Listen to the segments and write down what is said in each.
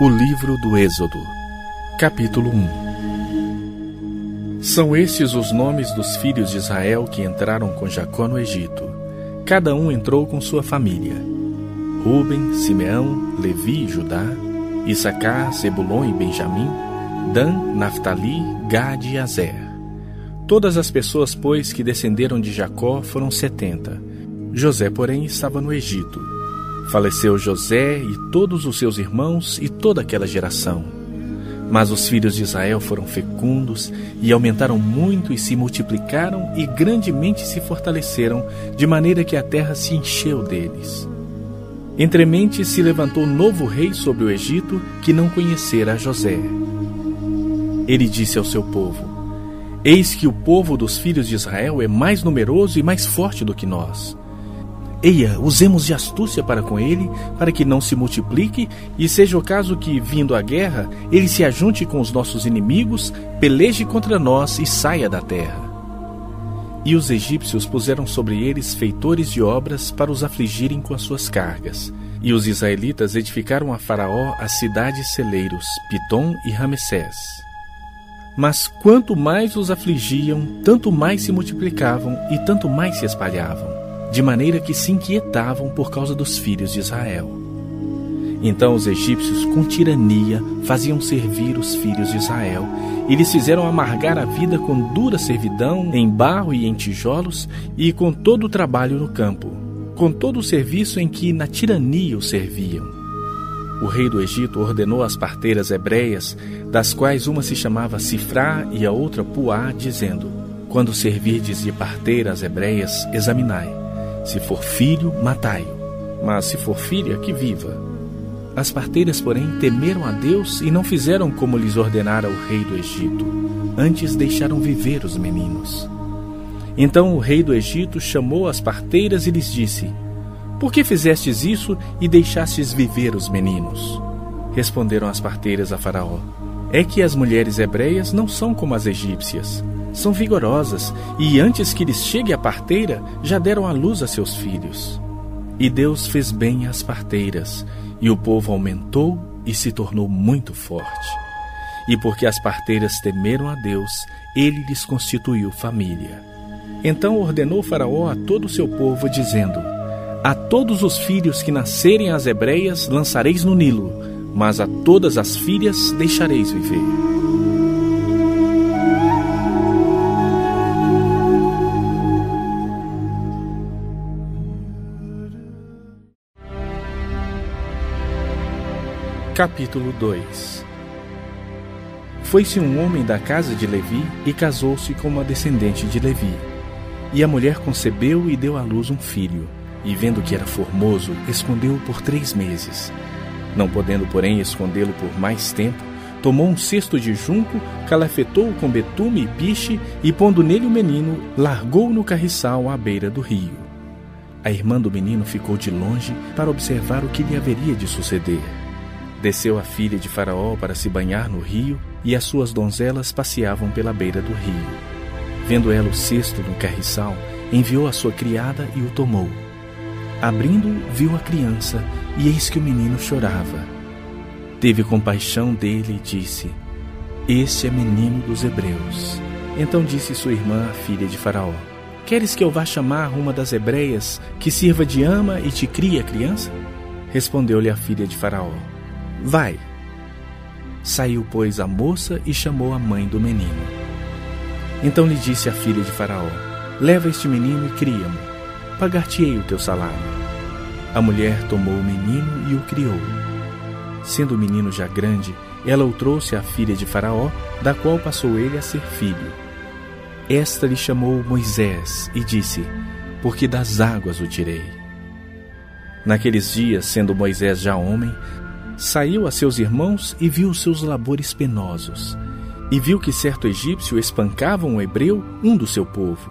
O livro do Êxodo, capítulo 1 São estes os nomes dos filhos de Israel que entraram com Jacó no Egito. Cada um entrou com sua família: Ruben, Simeão, Levi e Judá, Issacar, Zebulon e Benjamim, Dan, Naphtali, Gade e Azer. Todas as pessoas, pois, que descenderam de Jacó foram setenta. José, porém, estava no Egito Faleceu José e todos os seus irmãos e toda aquela geração. Mas os filhos de Israel foram fecundos e aumentaram muito e se multiplicaram e grandemente se fortaleceram, de maneira que a terra se encheu deles. Entremente se levantou novo rei sobre o Egito que não conhecera José. Ele disse ao seu povo: Eis que o povo dos filhos de Israel é mais numeroso e mais forte do que nós. Eia, usemos de astúcia para com ele, para que não se multiplique, e seja o caso que, vindo a guerra, ele se ajunte com os nossos inimigos, peleje contra nós e saia da terra. E os egípcios puseram sobre eles feitores de obras para os afligirem com as suas cargas. E os israelitas edificaram a Faraó as cidades celeiros, Pitom e Ramessés. Mas quanto mais os afligiam, tanto mais se multiplicavam e tanto mais se espalhavam de maneira que se inquietavam por causa dos filhos de Israel. Então os egípcios, com tirania, faziam servir os filhos de Israel, e lhes fizeram amargar a vida com dura servidão, em barro e em tijolos, e com todo o trabalho no campo, com todo o serviço em que na tirania os serviam. O rei do Egito ordenou às parteiras hebreias, das quais uma se chamava Sifrá e a outra Puá, dizendo: Quando servirdes de parteiras hebreias, examinai se for filho, matai-o. Mas se for filha, que viva. As parteiras, porém, temeram a Deus e não fizeram como lhes ordenara o rei do Egito. Antes deixaram viver os meninos. Então o rei do Egito chamou as parteiras e lhes disse: Por que fizestes isso e deixastes viver os meninos? Responderam as parteiras a Faraó: É que as mulheres hebreias não são como as egípcias são vigorosas e antes que lhes chegue a parteira, já deram à luz a seus filhos. E Deus fez bem às parteiras, e o povo aumentou e se tornou muito forte. E porque as parteiras temeram a Deus, ele lhes constituiu família. Então ordenou Faraó a todo o seu povo, dizendo: A todos os filhos que nascerem às hebreias lançareis no Nilo, mas a todas as filhas deixareis viver. Capítulo 2 Foi-se um homem da casa de Levi e casou-se com uma descendente de Levi. E a mulher concebeu e deu à luz um filho, e vendo que era formoso, escondeu-o por três meses. Não podendo, porém, escondê-lo por mais tempo, tomou um cesto de junco, calafetou-o com betume e piche, e pondo nele o menino, largou-o no carriçal à beira do rio. A irmã do menino ficou de longe para observar o que lhe haveria de suceder. Desceu a filha de Faraó para se banhar no rio, e as suas donzelas passeavam pela beira do rio. Vendo ela o cesto no carriçal, enviou a sua criada e o tomou. Abrindo, viu a criança, e eis que o menino chorava. Teve compaixão dele e disse: Este é menino dos hebreus. Então disse sua irmã, a filha de Faraó: Queres que eu vá chamar uma das hebreias que sirva de ama e te crie a criança? Respondeu-lhe a filha de Faraó: Vai. Saiu, pois, a moça e chamou a mãe do menino. Então lhe disse a filha de Faraó: Leva este menino e cria-mo. Pagar-te-ei o teu salário. A mulher tomou o menino e o criou. Sendo o menino já grande, ela o trouxe à filha de Faraó, da qual passou ele a ser filho. Esta lhe chamou Moisés e disse: Porque das águas o tirei. Naqueles dias, sendo Moisés já homem, saiu a seus irmãos e viu os seus labores penosos, e viu que certo egípcio espancava um hebreu, um do seu povo.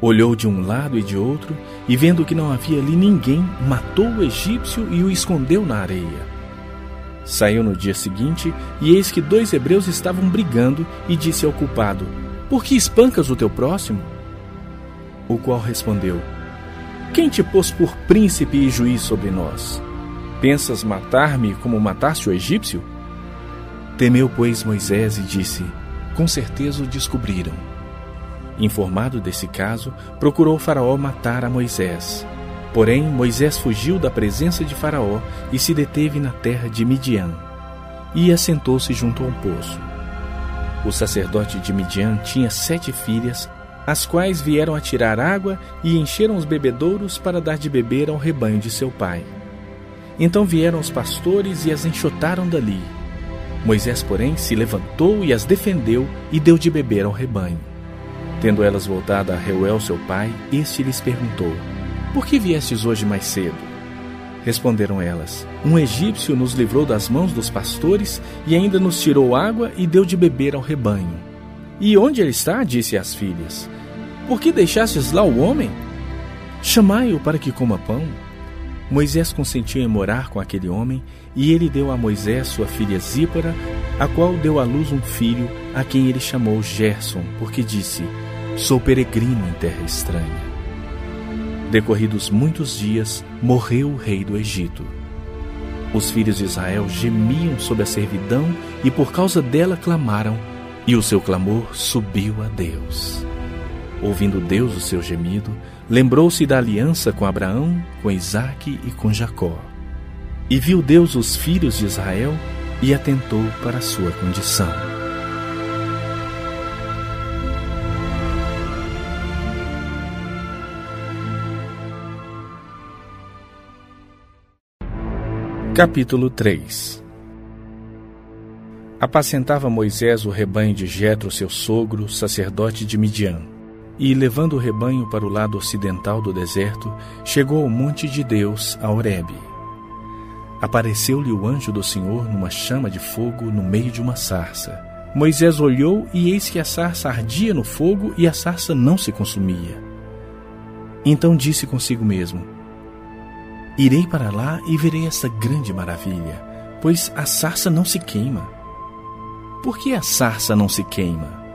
Olhou de um lado e de outro, e vendo que não havia ali ninguém, matou o egípcio e o escondeu na areia. Saiu no dia seguinte, e eis que dois hebreus estavam brigando, e disse ao culpado: Por que espancas o teu próximo? O qual respondeu: Quem te pôs por príncipe e juiz sobre nós? Pensas matar-me como mataste o egípcio? Temeu, pois, Moisés e disse: Com certeza o descobriram. Informado desse caso, procurou Faraó matar a Moisés. Porém, Moisés fugiu da presença de Faraó e se deteve na terra de Midian. E assentou-se junto a um poço. O sacerdote de Midian tinha sete filhas, as quais vieram a tirar água e encheram os bebedouros para dar de beber ao rebanho de seu pai. Então vieram os pastores e as enxotaram dali. Moisés, porém, se levantou e as defendeu e deu de beber ao rebanho. Tendo elas voltado a Reuel, seu pai, este lhes perguntou: Por que viestes hoje mais cedo? Responderam elas: Um egípcio nos livrou das mãos dos pastores e ainda nos tirou água e deu de beber ao rebanho. E onde ele está? disse às filhas. Por que deixastes lá o homem? Chamai-o para que coma pão. Moisés consentiu em morar com aquele homem, e ele deu a Moisés sua filha Zípora, a qual deu à luz um filho, a quem ele chamou Gerson, porque disse: Sou peregrino em terra estranha. Decorridos muitos dias, morreu o rei do Egito. Os filhos de Israel gemiam sob a servidão e por causa dela clamaram, e o seu clamor subiu a Deus. Ouvindo Deus o seu gemido, lembrou-se da aliança com Abraão, com Isaque e com Jacó. E viu Deus os filhos de Israel e atentou para a sua condição. Capítulo 3 Apacentava Moisés o rebanho de Jetro, seu sogro, sacerdote de Midian. E, levando o rebanho para o lado ocidental do deserto, chegou ao monte de Deus, a Horebe. Apareceu-lhe o anjo do Senhor numa chama de fogo no meio de uma sarça. Moisés olhou e eis que a sarça ardia no fogo e a sarça não se consumia. Então disse consigo mesmo: Irei para lá e verei essa grande maravilha, pois a sarça não se queima. Por que a sarça não se queima?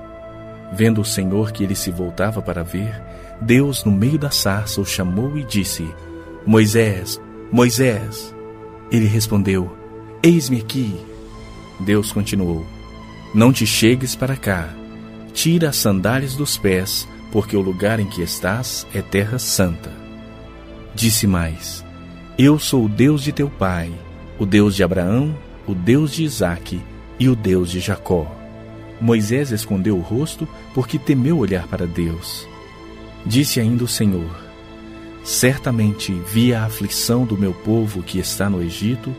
Vendo o Senhor que ele se voltava para ver, Deus, no meio da sarça, o chamou e disse: Moisés, Moisés. Ele respondeu: Eis-me aqui. Deus continuou: Não te chegues para cá. Tira as sandálias dos pés, porque o lugar em que estás é terra santa. Disse mais: Eu sou o Deus de teu pai, o Deus de Abraão, o Deus de Isaque e o Deus de Jacó. Moisés escondeu o rosto porque temeu olhar para Deus. Disse ainda o Senhor: Certamente vi a aflição do meu povo que está no Egito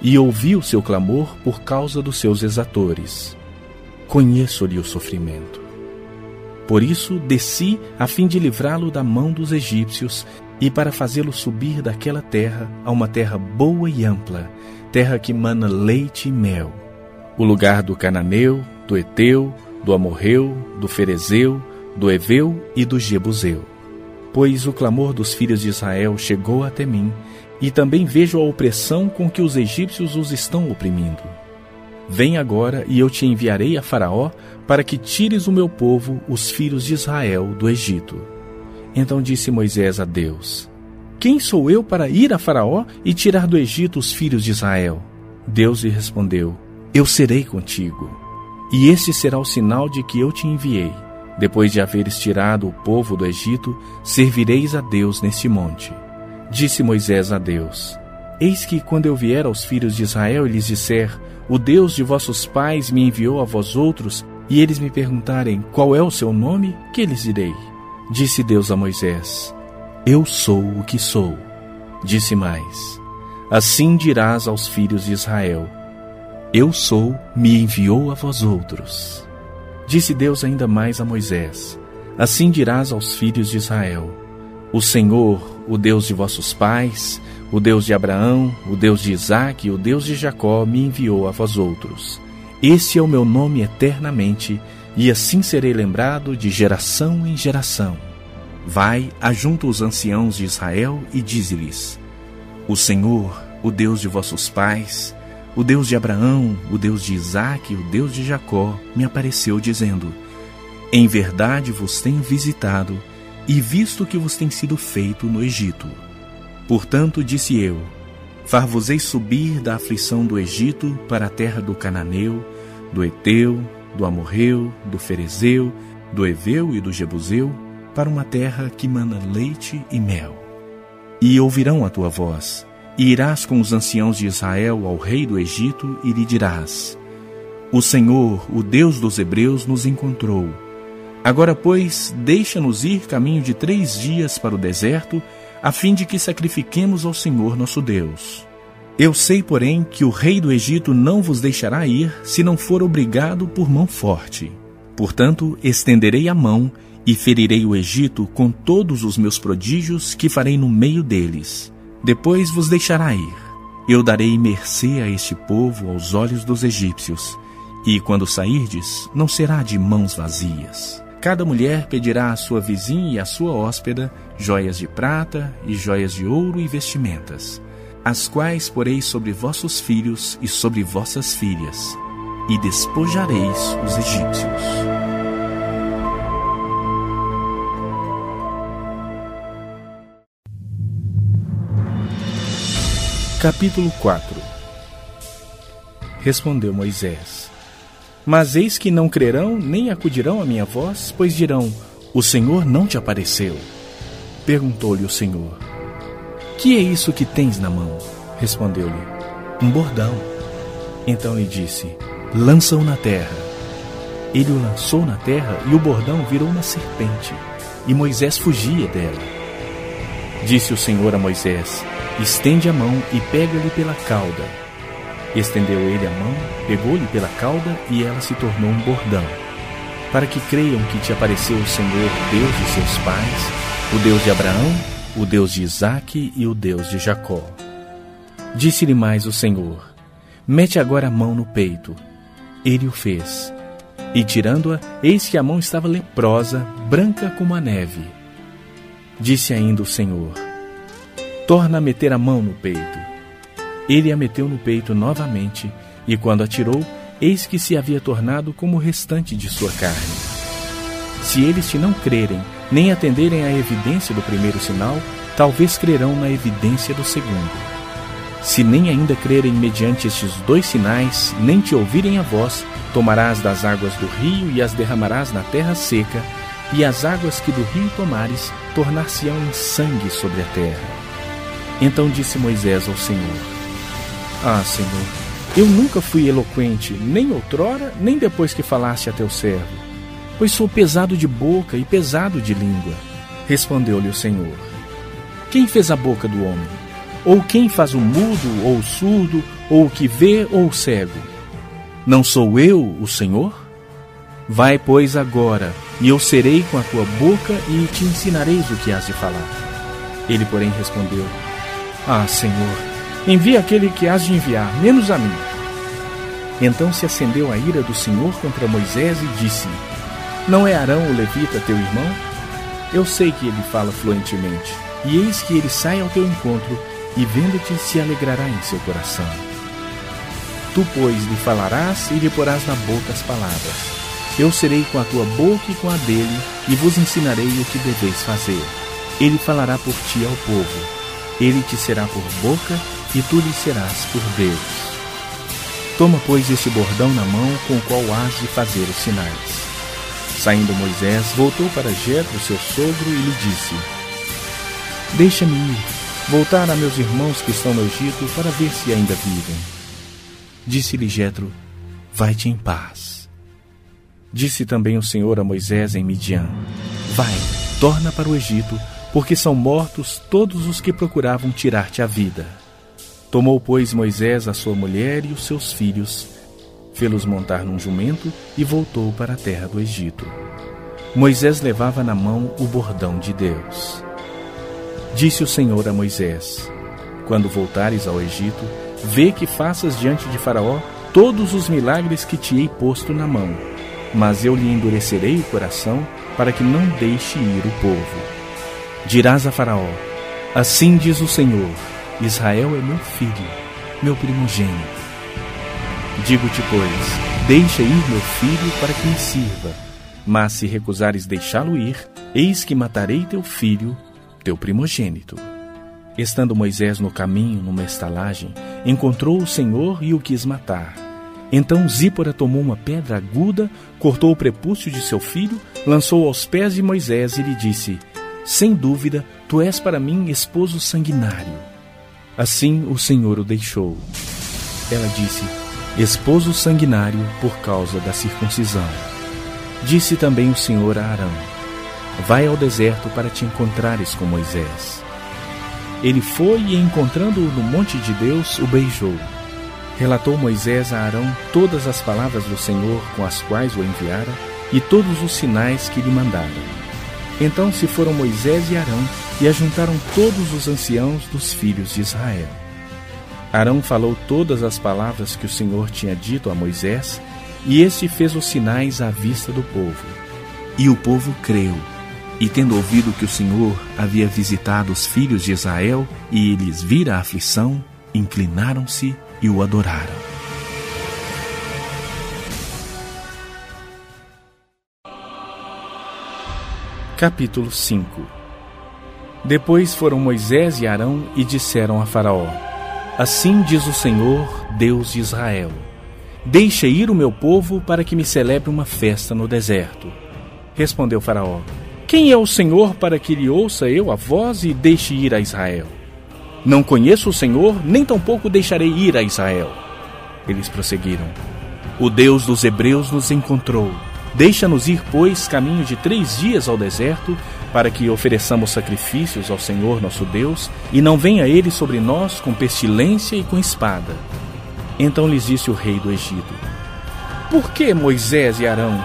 e ouvi o seu clamor por causa dos seus exatores. Conheço-lhe o sofrimento. Por isso desci a fim de livrá-lo da mão dos egípcios e para fazê-lo subir daquela terra a uma terra boa e ampla, terra que mana leite e mel, o lugar do cananeu, do Eteu, do Amorreu, do Ferezeu, do Eveu e do Jebuseu. Pois o clamor dos filhos de Israel chegou até mim, e também vejo a opressão com que os egípcios os estão oprimindo. Vem agora e eu te enviarei a Faraó para que tires o meu povo, os filhos de Israel, do Egito. Então disse Moisés a Deus: Quem sou eu para ir a Faraó e tirar do Egito os filhos de Israel? Deus lhe respondeu: Eu serei contigo e este será o sinal de que eu te enviei. Depois de haveres tirado o povo do Egito, servireis a Deus neste monte. Disse Moisés a Deus: Eis que, quando eu vier aos filhos de Israel e lhes disser: O Deus de vossos pais me enviou a vós outros, e eles me perguntarem: Qual é o seu nome? Que lhes direi? Disse Deus a Moisés: Eu sou o que sou. Disse mais: Assim dirás aos filhos de Israel: eu sou, me enviou a vós outros. Disse Deus ainda mais a Moisés: Assim dirás aos filhos de Israel: O Senhor, o Deus de vossos pais, o Deus de Abraão, o Deus de Isaque e o Deus de Jacó me enviou a vós outros. Esse é o meu nome eternamente, e assim serei lembrado de geração em geração. Vai, ajunta os anciãos de Israel e dize-lhes: O Senhor, o Deus de vossos pais, o Deus de Abraão, o Deus de Isaque, o Deus de Jacó, me apareceu dizendo: Em verdade vos tenho visitado e visto o que vos tem sido feito no Egito. Portanto, disse eu: Far-vos-ei subir da aflição do Egito para a terra do Cananeu, do Eteu, do Amorreu, do Ferezeu, do Eveu e do Jebuseu, para uma terra que mana leite e mel. E ouvirão a tua voz, e irás com os anciãos de Israel ao rei do Egito e lhe dirás: O Senhor, o Deus dos Hebreus, nos encontrou. Agora, pois, deixa-nos ir caminho de três dias para o deserto, a fim de que sacrifiquemos ao Senhor nosso Deus. Eu sei, porém, que o rei do Egito não vos deixará ir se não for obrigado por mão forte. Portanto, estenderei a mão e ferirei o Egito com todos os meus prodígios que farei no meio deles. Depois vos deixará ir. Eu darei mercê a este povo aos olhos dos egípcios, e quando sairdes, não será de mãos vazias. Cada mulher pedirá à sua vizinha e à sua hóspeda joias de prata e joias de ouro e vestimentas as quais poreis sobre vossos filhos e sobre vossas filhas, e despojareis os egípcios. Capítulo 4 Respondeu Moisés: Mas eis que não crerão nem acudirão à minha voz, pois dirão: O Senhor não te apareceu. Perguntou-lhe o Senhor: que é isso que tens na mão? Respondeu-lhe: Um bordão. Então lhe disse: Lança-o na terra. Ele o lançou na terra e o bordão virou uma serpente, e Moisés fugia dela. Disse o Senhor a Moisés: Estende a mão e pega-lhe pela cauda. Estendeu ele a mão, pegou-lhe pela cauda e ela se tornou um bordão. Para que creiam que te apareceu o Senhor, Deus de seus pais, o Deus de Abraão, o Deus de Isaque e o Deus de Jacó. Disse-lhe mais o Senhor: Mete agora a mão no peito. Ele o fez. E tirando-a, eis que a mão estava leprosa, branca como a neve. Disse ainda o Senhor: Torna a meter a mão no peito. Ele a meteu no peito novamente, e quando a tirou, eis que se havia tornado como o restante de sua carne. Se eles te não crerem, nem atenderem à evidência do primeiro sinal, talvez crerão na evidência do segundo. Se nem ainda crerem mediante estes dois sinais, nem te ouvirem a voz, tomarás das águas do rio e as derramarás na terra seca, e as águas que do rio tomares tornar-se-ão em sangue sobre a terra. Então disse Moisés ao Senhor: Ah, Senhor, eu nunca fui eloquente, nem outrora, nem depois que falaste a teu servo pois sou pesado de boca e pesado de língua. Respondeu-lhe o Senhor: Quem fez a boca do homem? Ou quem faz o mudo, ou o surdo, ou o que vê, ou o cego? Não sou eu o Senhor? Vai, pois, agora, e eu serei com a tua boca e te ensinareis o que has de falar. Ele, porém, respondeu: Ah, Senhor, envia aquele que has de enviar, menos a mim. Então se acendeu a ira do Senhor contra Moisés e disse: não é Arão o levita teu irmão? Eu sei que ele fala fluentemente, e eis que ele sai ao teu encontro, e vendo-te se alegrará em seu coração. Tu, pois, lhe falarás e lhe porás na boca as palavras. Eu serei com a tua boca e com a dele, e vos ensinarei o que deveis fazer. Ele falará por ti ao povo. Ele te será por boca, e tu lhe serás por Deus. Toma, pois, este bordão na mão com o qual has de fazer os sinais. Saindo Moisés, voltou para Jetro, seu sogro, e lhe disse: Deixa-me ir, voltar a meus irmãos que estão no Egito, para ver se ainda vivem. Disse-lhe Jetro: Vai-te em paz. Disse também o Senhor a Moisés em Midian: Vai, torna para o Egito, porque são mortos todos os que procuravam tirar-te a vida. Tomou, pois, Moisés a sua mulher e os seus filhos, fê-los montar num jumento e voltou para a terra do Egito. Moisés levava na mão o bordão de Deus. Disse o Senhor a Moisés: Quando voltares ao Egito, vê que faças diante de Faraó todos os milagres que te hei posto na mão, mas eu lhe endurecerei o coração para que não deixe ir o povo. Dirás a Faraó: Assim diz o Senhor: Israel é meu filho, meu primogênito. Digo-te, pois, deixa ir meu filho para que me sirva. Mas se recusares deixá-lo ir, eis que matarei teu filho, teu primogênito. Estando Moisés no caminho, numa estalagem, encontrou o Senhor e o quis matar. Então Zípora tomou uma pedra aguda, cortou o prepúcio de seu filho, lançou aos pés de Moisés e lhe disse: Sem dúvida, tu és para mim esposo sanguinário. Assim o Senhor o deixou. Ela disse: Esposo sanguinário por causa da circuncisão. Disse também o Senhor a Arão: Vai ao deserto para te encontrares com Moisés. Ele foi e, encontrando-o no monte de Deus, o beijou. Relatou Moisés a Arão todas as palavras do Senhor com as quais o enviara e todos os sinais que lhe mandara. Então se foram Moisés e Arão e ajuntaram todos os anciãos dos filhos de Israel. Arão falou todas as palavras que o Senhor tinha dito a Moisés, e este fez os sinais à vista do povo. E o povo creu e tendo ouvido que o Senhor havia visitado os filhos de Israel e lhes vira a aflição, inclinaram-se e o adoraram. Capítulo 5 Depois foram Moisés e Arão e disseram a Faraó: Assim diz o Senhor, Deus de Israel: Deixa ir o meu povo para que me celebre uma festa no deserto. Respondeu Faraó: quem é o Senhor para que lhe ouça eu a voz e deixe ir a Israel? Não conheço o Senhor, nem tampouco deixarei ir a Israel. Eles prosseguiram: O Deus dos Hebreus nos encontrou. Deixa-nos ir, pois, caminho de três dias ao deserto, para que ofereçamos sacrifícios ao Senhor nosso Deus, e não venha ele sobre nós com pestilência e com espada. Então lhes disse o rei do Egito: Por que Moisés e Arão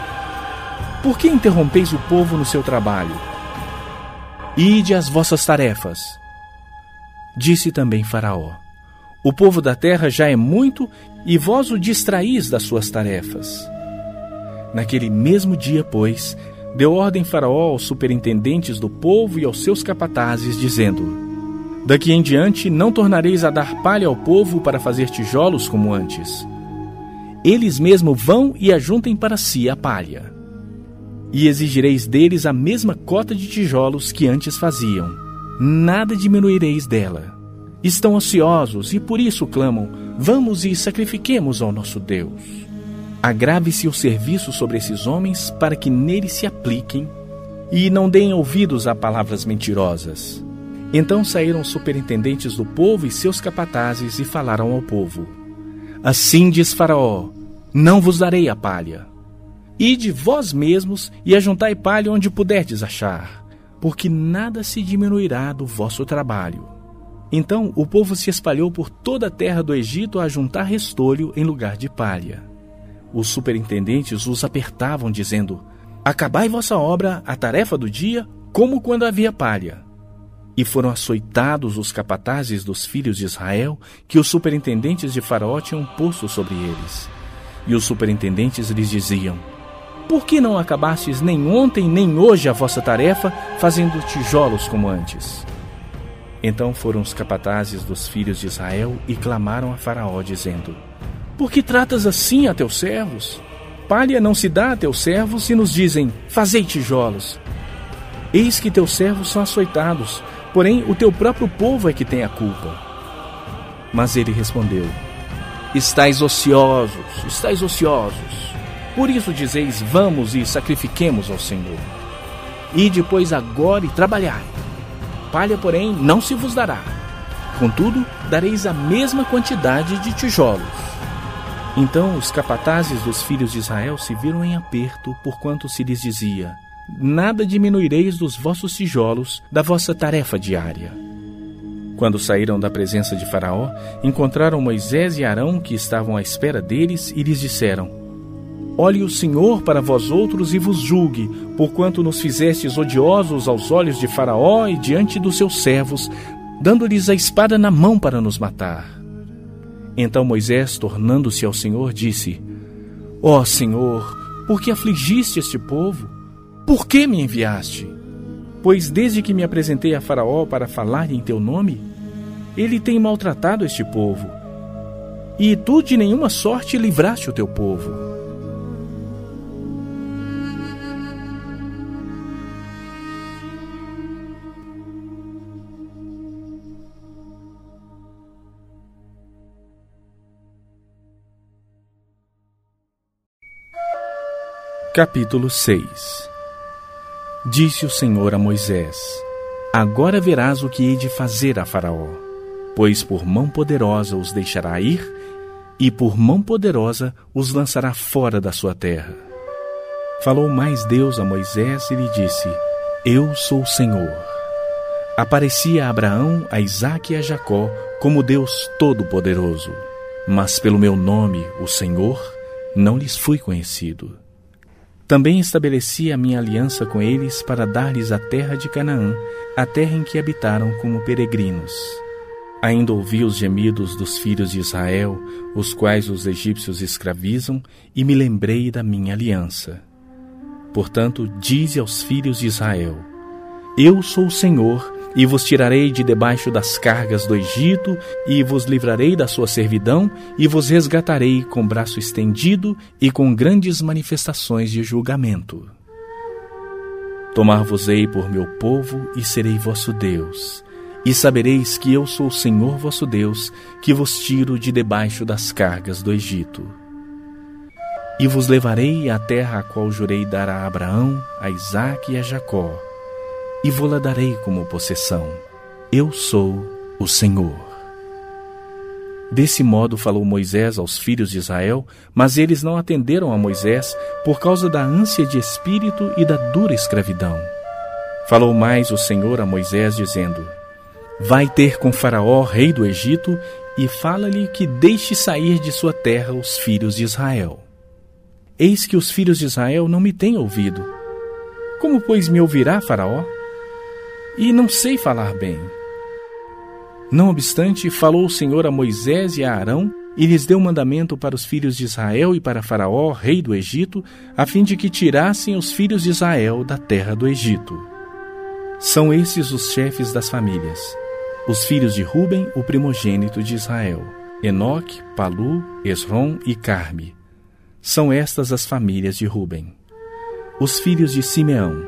por que interrompeis o povo no seu trabalho? Ide às vossas tarefas. Disse também Faraó: O povo da terra já é muito e vós o distraís das suas tarefas. Naquele mesmo dia, pois, deu ordem Faraó aos superintendentes do povo e aos seus capatazes, dizendo: Daqui em diante não tornareis a dar palha ao povo para fazer tijolos como antes. Eles mesmo vão e ajuntem para si a palha e exigireis deles a mesma cota de tijolos que antes faziam. Nada diminuireis dela. Estão ociosos e por isso clamam: Vamos e sacrifiquemos ao nosso Deus. Agrave-se o serviço sobre esses homens para que neles se apliquem e não deem ouvidos a palavras mentirosas. Então saíram os superintendentes do povo e seus capatazes e falaram ao povo: Assim diz Faraó: Não vos darei a palha. Ide vós mesmos e ajuntai palha onde puderdes achar, porque nada se diminuirá do vosso trabalho. Então o povo se espalhou por toda a terra do Egito a juntar restolho em lugar de palha. Os superintendentes os apertavam, dizendo: Acabai vossa obra, a tarefa do dia, como quando havia palha. E foram açoitados os capatazes dos filhos de Israel, que os superintendentes de Faraó tinham posto sobre eles. E os superintendentes lhes diziam: por que não acabastes nem ontem nem hoje a vossa tarefa, fazendo tijolos como antes? Então foram os capatazes dos filhos de Israel e clamaram a Faraó, dizendo: Por que tratas assim a teus servos? Palha não se dá a teus servos e nos dizem: Fazei tijolos. Eis que teus servos são açoitados, porém o teu próprio povo é que tem a culpa. Mas ele respondeu: Estais ociosos, estais ociosos. Por isso dizeis: Vamos e sacrifiquemos ao Senhor. E depois agora e trabalhai. Palha, porém, não se vos dará. Contudo, dareis a mesma quantidade de tijolos. Então os capatazes dos filhos de Israel se viram em aperto, porquanto se lhes dizia: Nada diminuireis dos vossos tijolos da vossa tarefa diária. Quando saíram da presença de Faraó, encontraram Moisés e Arão, que estavam à espera deles, e lhes disseram: Olhe o Senhor para vós outros e vos julgue, porquanto nos fizestes odiosos aos olhos de Faraó e diante dos seus servos, dando-lhes a espada na mão para nos matar. Então Moisés, tornando-se ao Senhor, disse: Ó oh, Senhor, por que afligiste este povo? Por que me enviaste? Pois desde que me apresentei a Faraó para falar em teu nome, ele tem maltratado este povo. E tu de nenhuma sorte livraste o teu povo. Capítulo 6 Disse o Senhor a Moisés: Agora verás o que hei de fazer a Faraó, pois por mão poderosa os deixará ir, e por mão poderosa os lançará fora da sua terra. Falou mais Deus a Moisés e lhe disse: Eu sou o Senhor. Aparecia a Abraão, a Isaque e a Jacó como Deus Todo-Poderoso, mas pelo meu nome, o Senhor, não lhes fui conhecido. Também estabeleci a minha aliança com eles para dar-lhes a terra de Canaã, a terra em que habitaram como peregrinos. Ainda ouvi os gemidos dos filhos de Israel, os quais os egípcios escravizam, e me lembrei da minha aliança. Portanto, dize aos filhos de Israel: Eu sou o Senhor, e vos tirarei de debaixo das cargas do Egito, e vos livrarei da sua servidão, e vos resgatarei com braço estendido e com grandes manifestações de julgamento. Tomar-vos-ei por meu povo e serei vosso Deus. E sabereis que eu sou o Senhor vosso Deus, que vos tiro de debaixo das cargas do Egito. E vos levarei à terra a qual jurei dar a Abraão, a Isaque e a Jacó e vou-la darei como possessão. Eu sou o Senhor. Desse modo falou Moisés aos filhos de Israel, mas eles não atenderam a Moisés por causa da ânsia de espírito e da dura escravidão. Falou mais o Senhor a Moisés, dizendo: Vai ter com Faraó, rei do Egito, e fala-lhe que deixe sair de sua terra os filhos de Israel. Eis que os filhos de Israel não me têm ouvido. Como, pois, me ouvirá Faraó? E não sei falar bem. Não obstante, falou o Senhor a Moisés e a Arão, e lhes deu mandamento para os filhos de Israel e para Faraó, rei do Egito, a fim de que tirassem os filhos de Israel da terra do Egito. São esses os chefes das famílias: os filhos de Ruben, o primogênito de Israel, Enoque, Palu, Esrom e Carme. São estas as famílias de Ruben. Os filhos de Simeão: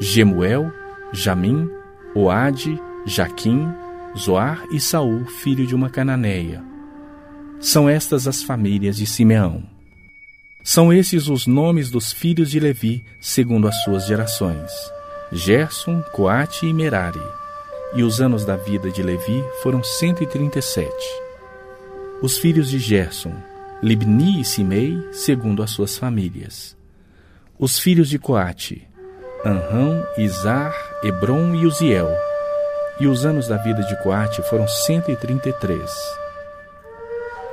Gemuel, Jamim, Oade, Jaquim, Zoar e Saul, filho de uma cananeia. São estas as famílias de Simeão. São esses os nomes dos filhos de Levi, segundo as suas gerações: Gerson, Coate e Merari. E os anos da vida de Levi foram cento e trinta e sete. Os filhos de Gerson, Libni e Simei, segundo as suas famílias. Os filhos de Coate, Anrão, Izar, Hebron e Uziel. E os anos da vida de Coate foram cento e trinta e três.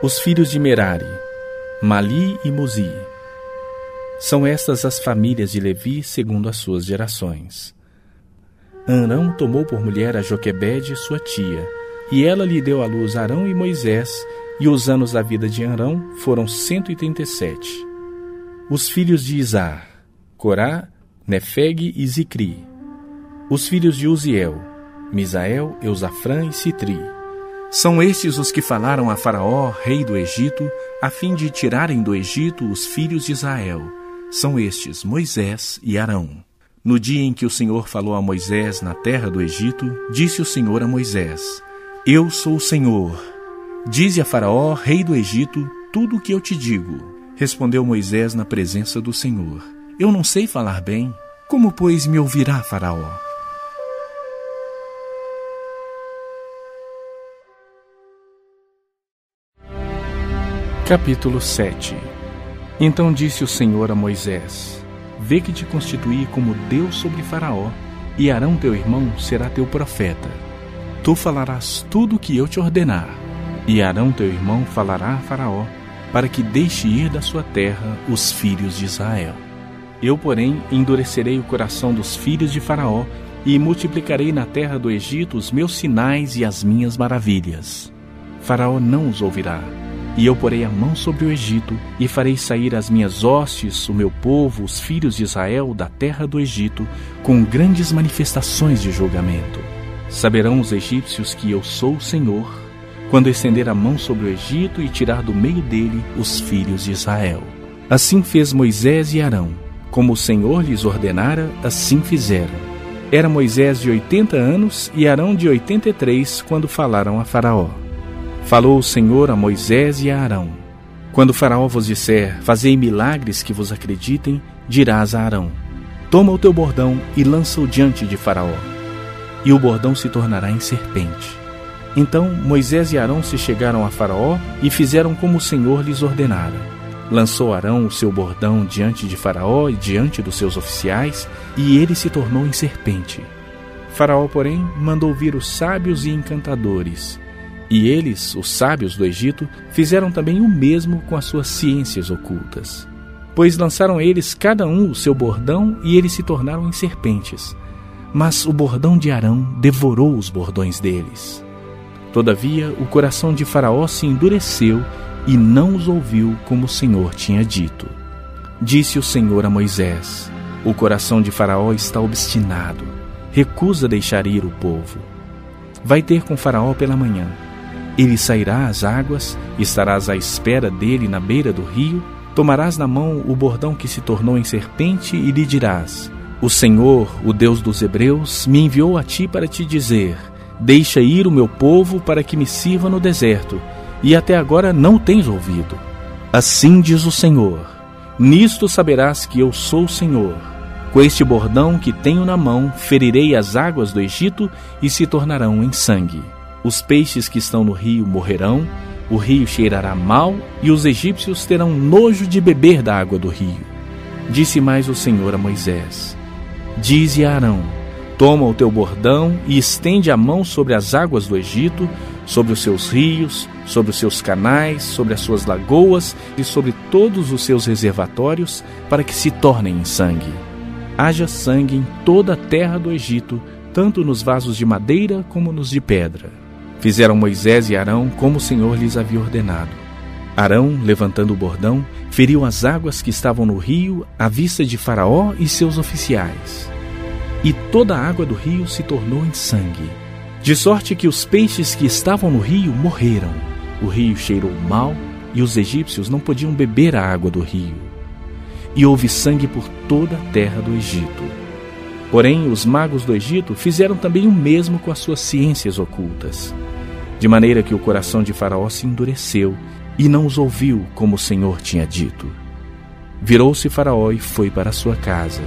Os filhos de Merari, Mali e Muzi. São estas as famílias de Levi segundo as suas gerações. Arão tomou por mulher a Joquebede, sua tia, e ela lhe deu à luz Arão e Moisés, e os anos da vida de Arão foram cento e trinta e sete. Os filhos de Izar, Corá, Nefeg e Zicri. Os filhos de Uziel, Misael, Eusafrã e Citri. São estes os que falaram a Faraó, rei do Egito, a fim de tirarem do Egito os filhos de Israel. São estes Moisés e Arão. No dia em que o Senhor falou a Moisés na terra do Egito, disse o Senhor a Moisés: Eu sou o Senhor. Dize a Faraó, rei do Egito, tudo o que eu te digo. Respondeu Moisés na presença do Senhor. Eu não sei falar bem. Como, pois, me ouvirá Faraó? Capítulo 7 Então disse o Senhor a Moisés: Vê que te constituí como Deus sobre Faraó, e Arão teu irmão será teu profeta. Tu falarás tudo o que eu te ordenar, e Arão teu irmão falará a Faraó, para que deixe ir da sua terra os filhos de Israel. Eu, porém, endurecerei o coração dos filhos de Faraó e multiplicarei na terra do Egito os meus sinais e as minhas maravilhas. Faraó não os ouvirá. E eu porei a mão sobre o Egito e farei sair as minhas hostes, o meu povo, os filhos de Israel, da terra do Egito, com grandes manifestações de julgamento. Saberão os egípcios que eu sou o Senhor, quando estender a mão sobre o Egito e tirar do meio dele os filhos de Israel. Assim fez Moisés e Arão como o Senhor lhes ordenara, assim fizeram. Era Moisés de oitenta anos e Arão de oitenta e três quando falaram a Faraó. Falou o Senhor a Moisés e a Arão: Quando Faraó vos disser, fazei milagres que vos acreditem, dirás a Arão: Toma o teu bordão e lança-o diante de Faraó, e o bordão se tornará em serpente. Então Moisés e Arão se chegaram a Faraó e fizeram como o Senhor lhes ordenara. Lançou Arão o seu bordão diante de Faraó e diante dos seus oficiais, e ele se tornou em serpente. Faraó, porém, mandou vir os sábios e encantadores. E eles, os sábios do Egito, fizeram também o mesmo com as suas ciências ocultas. Pois lançaram eles cada um o seu bordão e eles se tornaram em serpentes. Mas o bordão de Arão devorou os bordões deles. Todavia, o coração de Faraó se endureceu e não os ouviu como o Senhor tinha dito. Disse o Senhor a Moisés: O coração de Faraó está obstinado, recusa deixar ir o povo. Vai ter com Faraó pela manhã. Ele sairá às águas, estarás à espera dele na beira do rio, tomarás na mão o bordão que se tornou em serpente e lhe dirás: O Senhor, o Deus dos Hebreus, me enviou a ti para te dizer: Deixa ir o meu povo para que me sirva no deserto e até agora não tens ouvido. Assim diz o Senhor: Nisto saberás que eu sou o Senhor. Com este bordão que tenho na mão, ferirei as águas do Egito e se tornarão em sangue. Os peixes que estão no rio morrerão, o rio cheirará mal e os egípcios terão nojo de beber da água do rio. Disse mais o Senhor a Moisés: Dize a Arão: Toma o teu bordão e estende a mão sobre as águas do Egito, sobre os seus rios, sobre os seus canais, sobre as suas lagoas e sobre todos os seus reservatórios, para que se tornem em sangue. Haja sangue em toda a terra do Egito, tanto nos vasos de madeira como nos de pedra. Fizeram Moisés e Arão como o Senhor lhes havia ordenado. Arão, levantando o bordão, feriu as águas que estavam no rio à vista de Faraó e seus oficiais. E toda a água do rio se tornou em sangue de sorte que os peixes que estavam no rio morreram. O rio cheirou mal e os egípcios não podiam beber a água do rio. E houve sangue por toda a terra do Egito. Porém, os magos do Egito fizeram também o mesmo com as suas ciências ocultas, de maneira que o coração de Faraó se endureceu e não os ouviu como o Senhor tinha dito. Virou-se Faraó e foi para sua casa.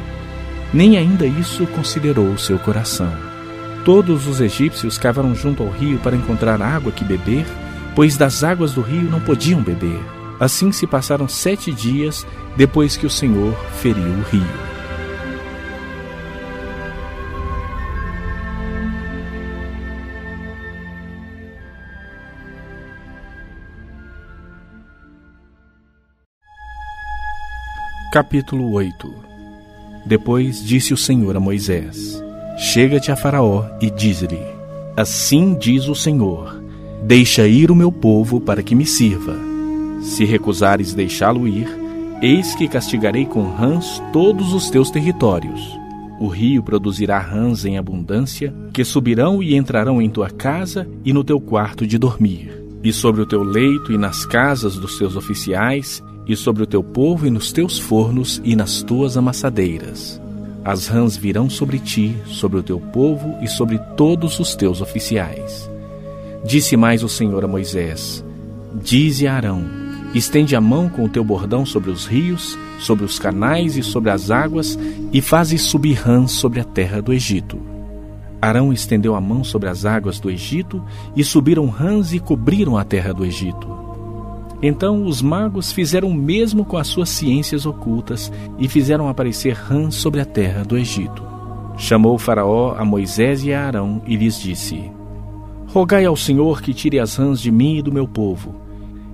Nem ainda isso considerou o seu coração. Todos os egípcios cavaram junto ao rio para encontrar água que beber, pois das águas do rio não podiam beber. Assim se passaram sete dias depois que o Senhor feriu o rio. Capítulo 8 Depois disse o Senhor a Moisés: Chega-te a Faraó e diz-lhe: Assim diz o Senhor: Deixa ir o meu povo para que me sirva. Se recusares deixá-lo ir, eis que castigarei com rãs todos os teus territórios. O rio produzirá rãs em abundância, que subirão e entrarão em tua casa e no teu quarto de dormir, e sobre o teu leito e nas casas dos teus oficiais, e sobre o teu povo e nos teus fornos e nas tuas amassadeiras. As rãs virão sobre ti, sobre o teu povo e sobre todos os teus oficiais. Disse mais o Senhor a Moisés: Dize a Arão: Estende a mão com o teu bordão sobre os rios, sobre os canais e sobre as águas, e faze subir rãs sobre a terra do Egito. Arão estendeu a mão sobre as águas do Egito, e subiram rãs e cobriram a terra do Egito. Então os magos fizeram o mesmo com as suas ciências ocultas e fizeram aparecer rãs sobre a terra do Egito. Chamou Faraó a Moisés e a Arão e lhes disse: Rogai ao Senhor que tire as rãs de mim e do meu povo.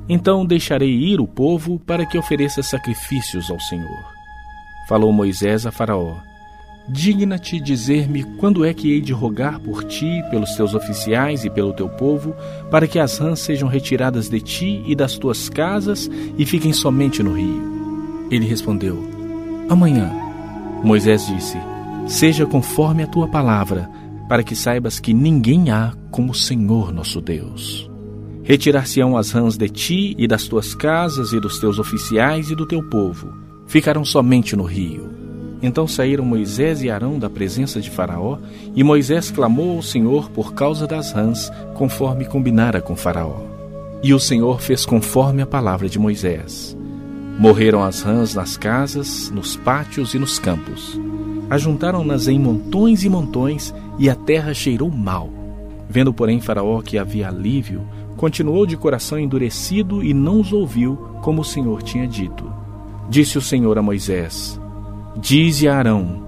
Então deixarei ir o povo para que ofereça sacrifícios ao Senhor. Falou Moisés a Faraó: Digna-te dizer-me quando é que hei de rogar por ti, pelos teus oficiais e pelo teu povo, para que as rãs sejam retiradas de ti e das tuas casas e fiquem somente no rio. Ele respondeu: Amanhã. Moisés disse: Seja conforme a tua palavra, para que saibas que ninguém há como o Senhor nosso Deus. Retirar-se-ão as rãs de ti e das tuas casas e dos teus oficiais e do teu povo. Ficarão somente no rio. Então saíram Moisés e Arão da presença de Faraó, e Moisés clamou ao Senhor por causa das rãs, conforme combinara com Faraó. E o Senhor fez conforme a palavra de Moisés. Morreram as rãs nas casas, nos pátios e nos campos. Ajuntaram-nas em montões e montões, e a terra cheirou mal. Vendo, porém, Faraó que havia alívio, continuou de coração endurecido e não os ouviu, como o Senhor tinha dito. Disse o Senhor a Moisés: Dize a Arão: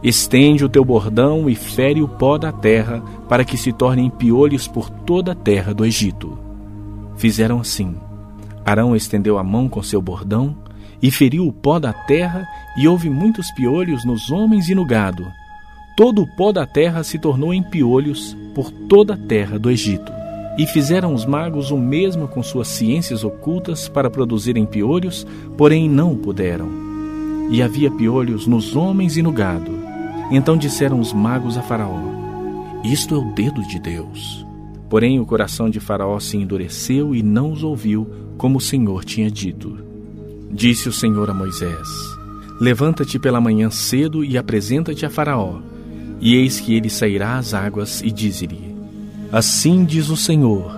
Estende o teu bordão e fere o pó da terra, para que se tornem piolhos por toda a terra do Egito. Fizeram assim. Arão estendeu a mão com seu bordão e feriu o pó da terra, e houve muitos piolhos nos homens e no gado. Todo o pó da terra se tornou em piolhos por toda a terra do Egito. E fizeram os magos o mesmo com suas ciências ocultas para produzirem piolhos, porém não puderam. E havia piolhos nos homens e no gado. Então disseram os magos a Faraó: Isto é o dedo de Deus. Porém o coração de Faraó se endureceu e não os ouviu, como o Senhor tinha dito. Disse o Senhor a Moisés: Levanta-te pela manhã cedo e apresenta-te a Faraó. E eis que ele sairá às águas e diz-lhe: Assim diz o Senhor: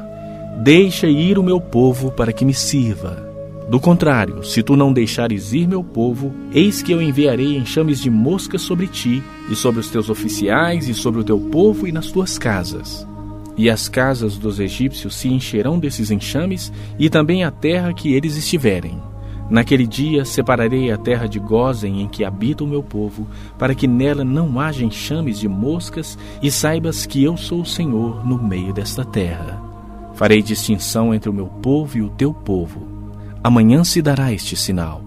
Deixa ir o meu povo para que me sirva. Do contrário, se tu não deixares ir meu povo, eis que eu enviarei enxames de moscas sobre ti, e sobre os teus oficiais, e sobre o teu povo e nas tuas casas e as casas dos egípcios se encherão desses enxames, e também a terra que eles estiverem. Naquele dia separarei a terra de Gozen em que habita o meu povo, para que nela não haja enxames de moscas, e saibas que eu sou o Senhor no meio desta terra. Farei distinção entre o meu povo e o teu povo. Amanhã se dará este sinal.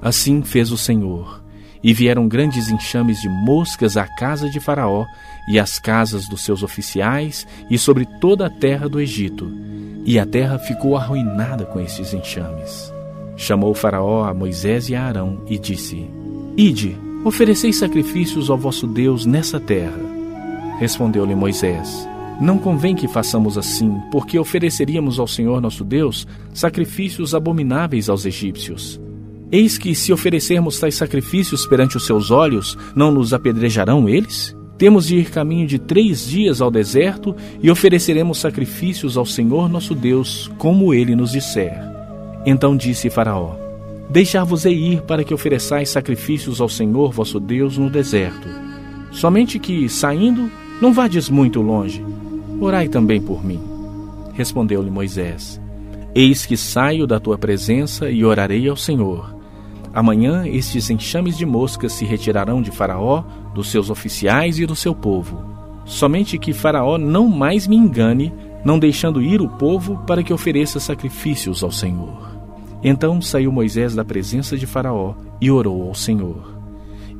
Assim fez o Senhor e vieram grandes enxames de moscas à casa de Faraó e às casas dos seus oficiais e sobre toda a terra do Egito. E a terra ficou arruinada com estes enxames. Chamou Faraó a Moisés e a Arão e disse: Ide, ofereceis sacrifícios ao vosso Deus nessa terra. Respondeu-lhe Moisés: Não convém que façamos assim, porque ofereceríamos ao Senhor nosso Deus sacrifícios abomináveis aos egípcios. Eis que, se oferecermos tais sacrifícios perante os seus olhos, não nos apedrejarão eles? Temos de ir caminho de três dias ao deserto e ofereceremos sacrifícios ao Senhor nosso Deus, como ele nos disser. Então disse Faraó: Deixar-vos-ei ir para que ofereçais sacrifícios ao Senhor vosso Deus no deserto. Somente que, saindo, não vades muito longe. Orai também por mim. Respondeu-lhe Moisés: Eis que saio da tua presença e orarei ao Senhor. Amanhã estes enxames de moscas se retirarão de Faraó, dos seus oficiais e do seu povo. Somente que Faraó não mais me engane, não deixando ir o povo para que ofereça sacrifícios ao Senhor. Então saiu Moisés da presença de Faraó e orou ao Senhor.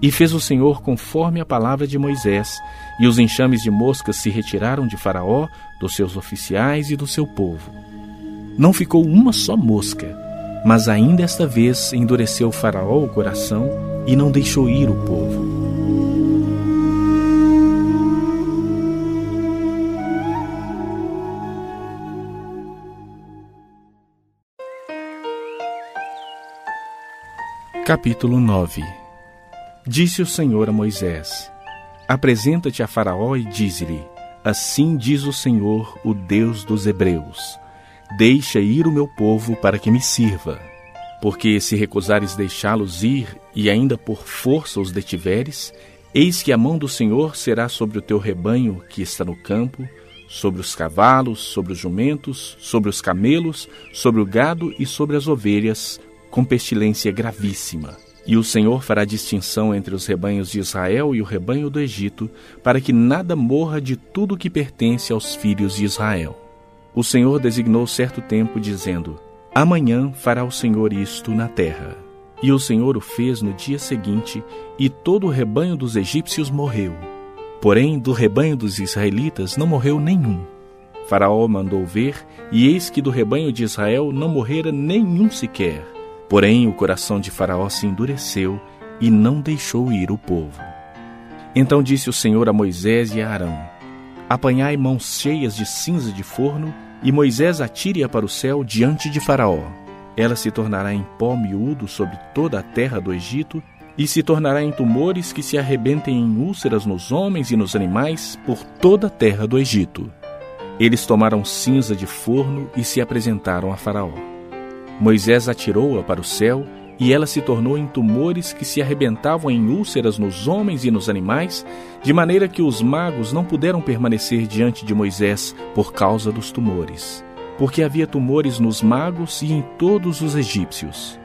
E fez o Senhor conforme a palavra de Moisés, e os enxames de moscas se retiraram de Faraó, dos seus oficiais e do seu povo. Não ficou uma só mosca, mas ainda esta vez endureceu Faraó o coração e não deixou ir o povo. Capítulo 9 Disse o Senhor a Moisés: Apresenta-te a Faraó e dize-lhe: Assim diz o Senhor, o Deus dos Hebreus Deixa ir o meu povo para que me sirva. Porque se recusares deixá-los ir e ainda por força os detiveres, eis que a mão do Senhor será sobre o teu rebanho que está no campo, sobre os cavalos, sobre os jumentos, sobre os camelos, sobre o gado e sobre as ovelhas, com pestilência gravíssima. E o Senhor fará distinção entre os rebanhos de Israel e o rebanho do Egito, para que nada morra de tudo que pertence aos filhos de Israel. O Senhor designou certo tempo, dizendo: Amanhã fará o Senhor isto na terra. E o Senhor o fez no dia seguinte, e todo o rebanho dos egípcios morreu. Porém, do rebanho dos israelitas não morreu nenhum. Faraó mandou ver, e eis que do rebanho de Israel não morrera nenhum sequer. Porém, o coração de Faraó se endureceu e não deixou ir o povo. Então disse o Senhor a Moisés e a Arão: Apanhai mãos cheias de cinza de forno e Moisés atire-a para o céu diante de Faraó. Ela se tornará em pó miúdo sobre toda a terra do Egito, e se tornará em tumores que se arrebentem em úlceras nos homens e nos animais por toda a terra do Egito. Eles tomaram cinza de forno e se apresentaram a Faraó. Moisés atirou-a para o céu, e ela se tornou em tumores que se arrebentavam em úlceras nos homens e nos animais, de maneira que os magos não puderam permanecer diante de Moisés por causa dos tumores, porque havia tumores nos magos e em todos os egípcios.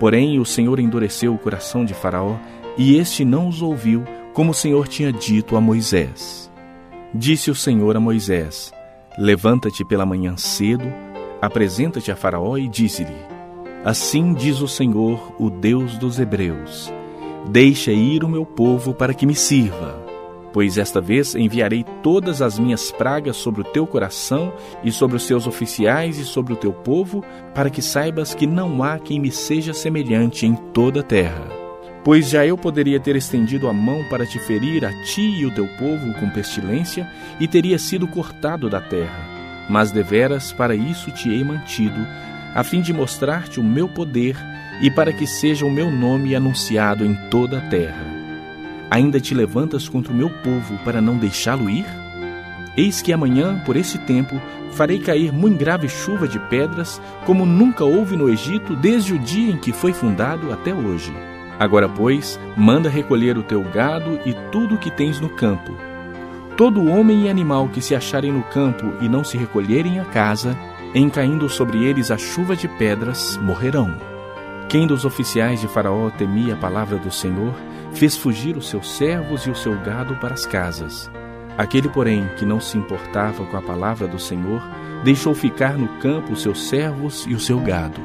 Porém, o Senhor endureceu o coração de Faraó, e este não os ouviu, como o Senhor tinha dito a Moisés. Disse o Senhor a Moisés: Levanta-te pela manhã cedo, apresenta-te a Faraó e dize-lhe: Assim diz o Senhor, o Deus dos Hebreus: Deixa ir o meu povo para que me sirva. Pois esta vez enviarei todas as minhas pragas sobre o teu coração e sobre os seus oficiais e sobre o teu povo, para que saibas que não há quem me seja semelhante em toda a terra. Pois já eu poderia ter estendido a mão para te ferir a ti e o teu povo com pestilência, e teria sido cortado da terra. Mas deveras para isso te hei mantido, a fim de mostrar-te o meu poder e para que seja o meu nome anunciado em toda a terra. Ainda te levantas contra o meu povo para não deixá-lo ir? Eis que amanhã, por esse tempo, farei cair muito grave chuva de pedras, como nunca houve no Egito desde o dia em que foi fundado até hoje. Agora, pois, manda recolher o teu gado e tudo o que tens no campo. Todo homem e animal que se acharem no campo e não se recolherem à casa, em caindo sobre eles a chuva de pedras, morrerão. Quem dos oficiais de Faraó temia a palavra do Senhor, fez fugir os seus servos e o seu gado para as casas. Aquele, porém, que não se importava com a palavra do Senhor, deixou ficar no campo os seus servos e o seu gado.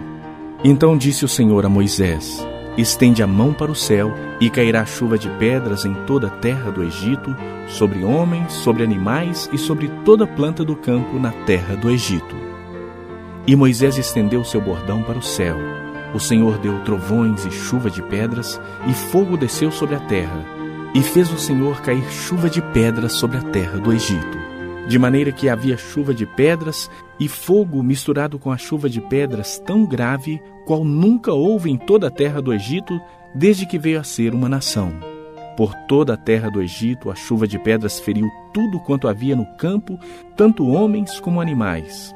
Então disse o Senhor a Moisés: Estende a mão para o céu, e cairá chuva de pedras em toda a terra do Egito, sobre homens, sobre animais e sobre toda planta do campo na terra do Egito. E Moisés estendeu seu bordão para o céu. O Senhor deu trovões e chuva de pedras, e fogo desceu sobre a terra. E fez o Senhor cair chuva de pedras sobre a terra do Egito. De maneira que havia chuva de pedras e fogo misturado com a chuva de pedras tão grave qual nunca houve em toda a terra do Egito desde que veio a ser uma nação. Por toda a terra do Egito a chuva de pedras feriu tudo quanto havia no campo, tanto homens como animais.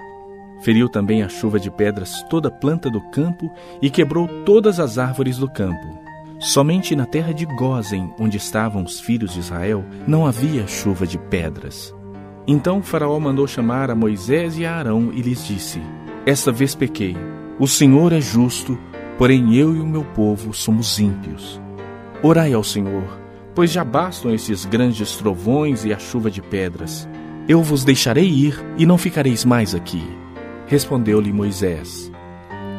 Feriu também a chuva de pedras toda planta do campo e quebrou todas as árvores do campo. Somente na terra de Gozen, onde estavam os filhos de Israel, não havia chuva de pedras. Então Faraó mandou chamar a Moisés e a Arão e lhes disse: Esta vez pequei. O Senhor é justo, porém eu e o meu povo somos ímpios. Orai ao Senhor, pois já bastam esses grandes trovões e a chuva de pedras. Eu vos deixarei ir e não ficareis mais aqui. Respondeu-lhe Moisés: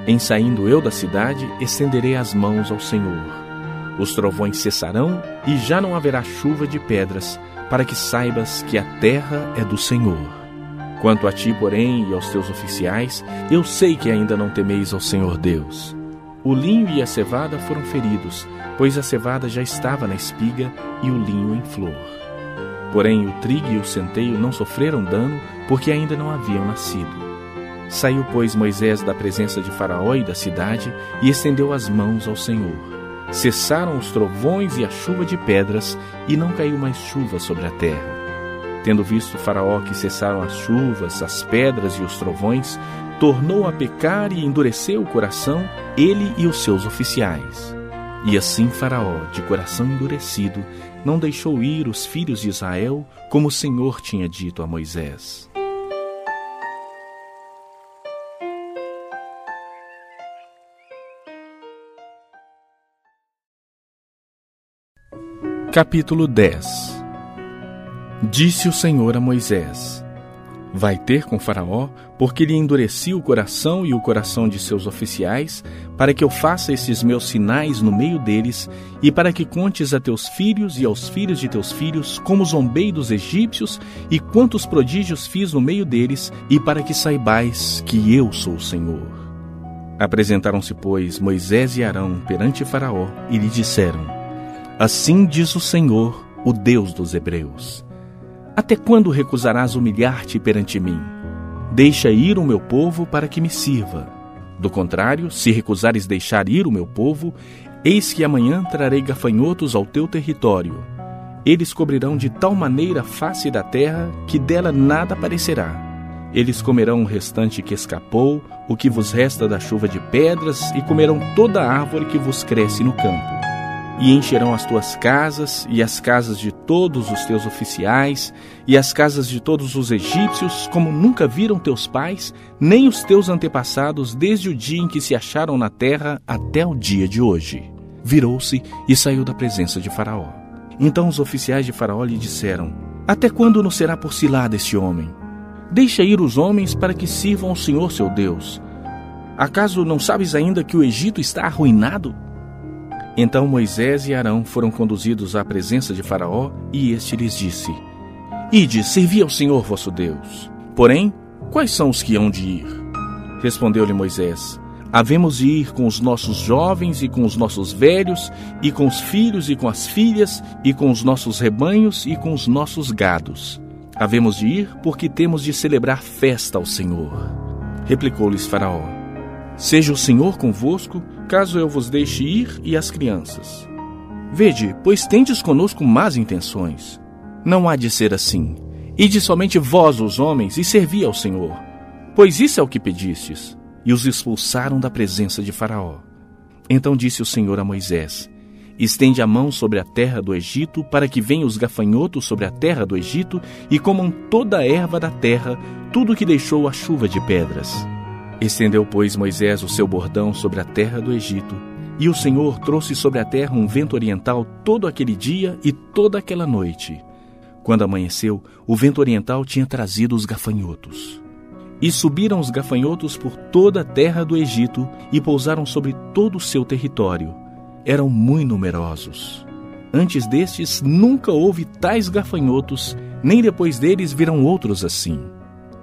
Em saindo eu da cidade, estenderei as mãos ao Senhor. Os trovões cessarão e já não haverá chuva de pedras para que saibas que a terra é do Senhor. Quanto a ti, porém, e aos teus oficiais, eu sei que ainda não temeis ao Senhor Deus. O linho e a cevada foram feridos, pois a cevada já estava na espiga e o linho em flor. Porém, o trigo e o centeio não sofreram dano, porque ainda não haviam nascido. Saiu, pois, Moisés da presença de Faraó e da cidade e estendeu as mãos ao Senhor. Cessaram os trovões e a chuva de pedras, e não caiu mais chuva sobre a terra. Tendo visto Faraó que cessaram as chuvas, as pedras e os trovões, tornou a pecar e endureceu o coração, ele e os seus oficiais. E assim Faraó, de coração endurecido, não deixou ir os filhos de Israel, como o Senhor tinha dito a Moisés. Capítulo 10 Disse o Senhor a Moisés: Vai ter com Faraó, porque lhe endureci o coração e o coração de seus oficiais, para que eu faça esses meus sinais no meio deles, e para que contes a teus filhos e aos filhos de teus filhos como zombei dos egípcios e quantos prodígios fiz no meio deles, e para que saibais que eu sou o Senhor. Apresentaram-se, pois, Moisés e Arão perante Faraó e lhe disseram: Assim diz o Senhor, o Deus dos Hebreus: Até quando recusarás humilhar-te perante mim? Deixa ir o meu povo para que me sirva. Do contrário, se recusares deixar ir o meu povo, eis que amanhã trarei gafanhotos ao teu território. Eles cobrirão de tal maneira a face da terra que dela nada aparecerá. Eles comerão o restante que escapou, o que vos resta da chuva de pedras, e comerão toda a árvore que vos cresce no campo. E encherão as tuas casas, e as casas de todos os teus oficiais, e as casas de todos os egípcios, como nunca viram teus pais, nem os teus antepassados, desde o dia em que se acharam na terra até o dia de hoje. Virou-se e saiu da presença de Faraó. Então os oficiais de Faraó lhe disseram: Até quando nos será por cilada este homem? Deixa ir os homens para que sirvam ao Senhor seu Deus. Acaso não sabes ainda que o Egito está arruinado? Então Moisés e Arão foram conduzidos à presença de Faraó, e este lhes disse: Ide, servi ao Senhor vosso Deus. Porém, quais são os que hão de ir? Respondeu-lhe Moisés: Havemos de ir com os nossos jovens e com os nossos velhos, e com os filhos e com as filhas, e com os nossos rebanhos e com os nossos gados. Havemos de ir porque temos de celebrar festa ao Senhor. Replicou-lhes Faraó: Seja o Senhor convosco, caso eu vos deixe ir e as crianças. Vede, pois tendes conosco más intenções. Não há de ser assim. Ide somente vós, os homens, e servi ao Senhor. Pois isso é o que pedistes. E os expulsaram da presença de Faraó. Então disse o Senhor a Moisés: Estende a mão sobre a terra do Egito, para que venham os gafanhotos sobre a terra do Egito e comam toda a erva da terra, tudo que deixou a chuva de pedras. Estendeu, pois, Moisés o seu bordão sobre a terra do Egito, e o Senhor trouxe sobre a terra um vento oriental todo aquele dia e toda aquela noite. Quando amanheceu, o vento oriental tinha trazido os gafanhotos. E subiram os gafanhotos por toda a terra do Egito e pousaram sobre todo o seu território eram muito numerosos. Antes destes, nunca houve tais gafanhotos, nem depois deles viram outros assim.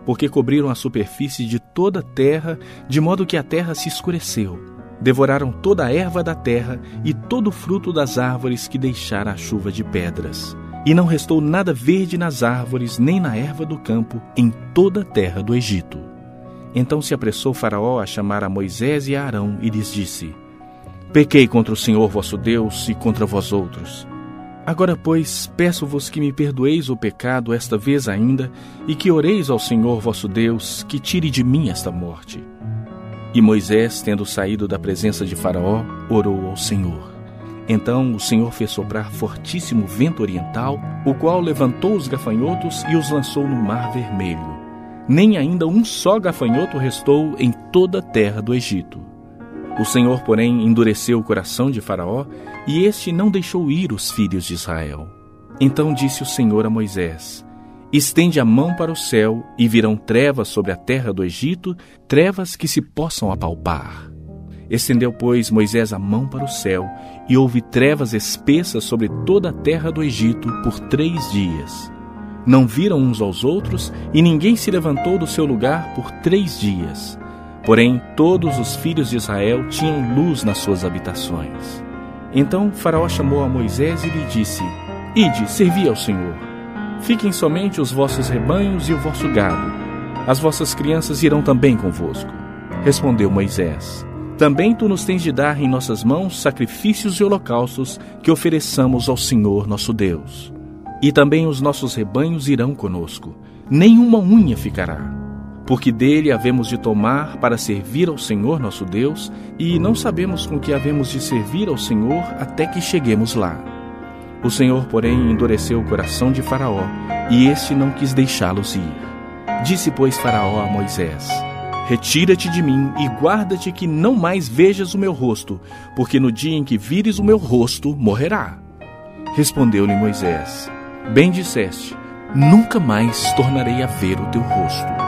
Porque cobriram a superfície de toda a terra, de modo que a terra se escureceu. Devoraram toda a erva da terra e todo o fruto das árvores que deixara a chuva de pedras. E não restou nada verde nas árvores, nem na erva do campo, em toda a terra do Egito. Então se apressou Faraó a chamar a Moisés e a Arão e lhes disse: Pequei contra o Senhor vosso Deus e contra vós outros. Agora, pois, peço-vos que me perdoeis o pecado esta vez ainda, e que oreis ao Senhor vosso Deus, que tire de mim esta morte. E Moisés, tendo saído da presença de Faraó, orou ao Senhor. Então o Senhor fez soprar fortíssimo vento oriental, o qual levantou os gafanhotos e os lançou no mar vermelho. Nem ainda um só gafanhoto restou em toda a terra do Egito. O Senhor, porém, endureceu o coração de Faraó, e este não deixou ir os filhos de Israel. Então disse o Senhor a Moisés: Estende a mão para o céu, e virão trevas sobre a terra do Egito, trevas que se possam apalpar. Estendeu, pois, Moisés a mão para o céu, e houve trevas espessas sobre toda a terra do Egito por três dias. Não viram uns aos outros, e ninguém se levantou do seu lugar por três dias. Porém, todos os filhos de Israel tinham luz nas suas habitações. Então Faraó chamou a Moisés e lhe disse: Ide, servi ao Senhor. Fiquem somente os vossos rebanhos e o vosso gado. As vossas crianças irão também convosco. Respondeu Moisés: Também tu nos tens de dar em nossas mãos sacrifícios e holocaustos que ofereçamos ao Senhor nosso Deus. E também os nossos rebanhos irão conosco, nenhuma unha ficará porque dele havemos de tomar para servir ao Senhor nosso Deus, e não sabemos com que havemos de servir ao Senhor até que cheguemos lá. O Senhor, porém, endureceu o coração de Faraó, e este não quis deixá-los ir. Disse, pois, Faraó a Moisés: Retira-te de mim e guarda-te que não mais vejas o meu rosto, porque no dia em que vires o meu rosto, morrerá. Respondeu-lhe Moisés: Bem disseste, nunca mais tornarei a ver o teu rosto.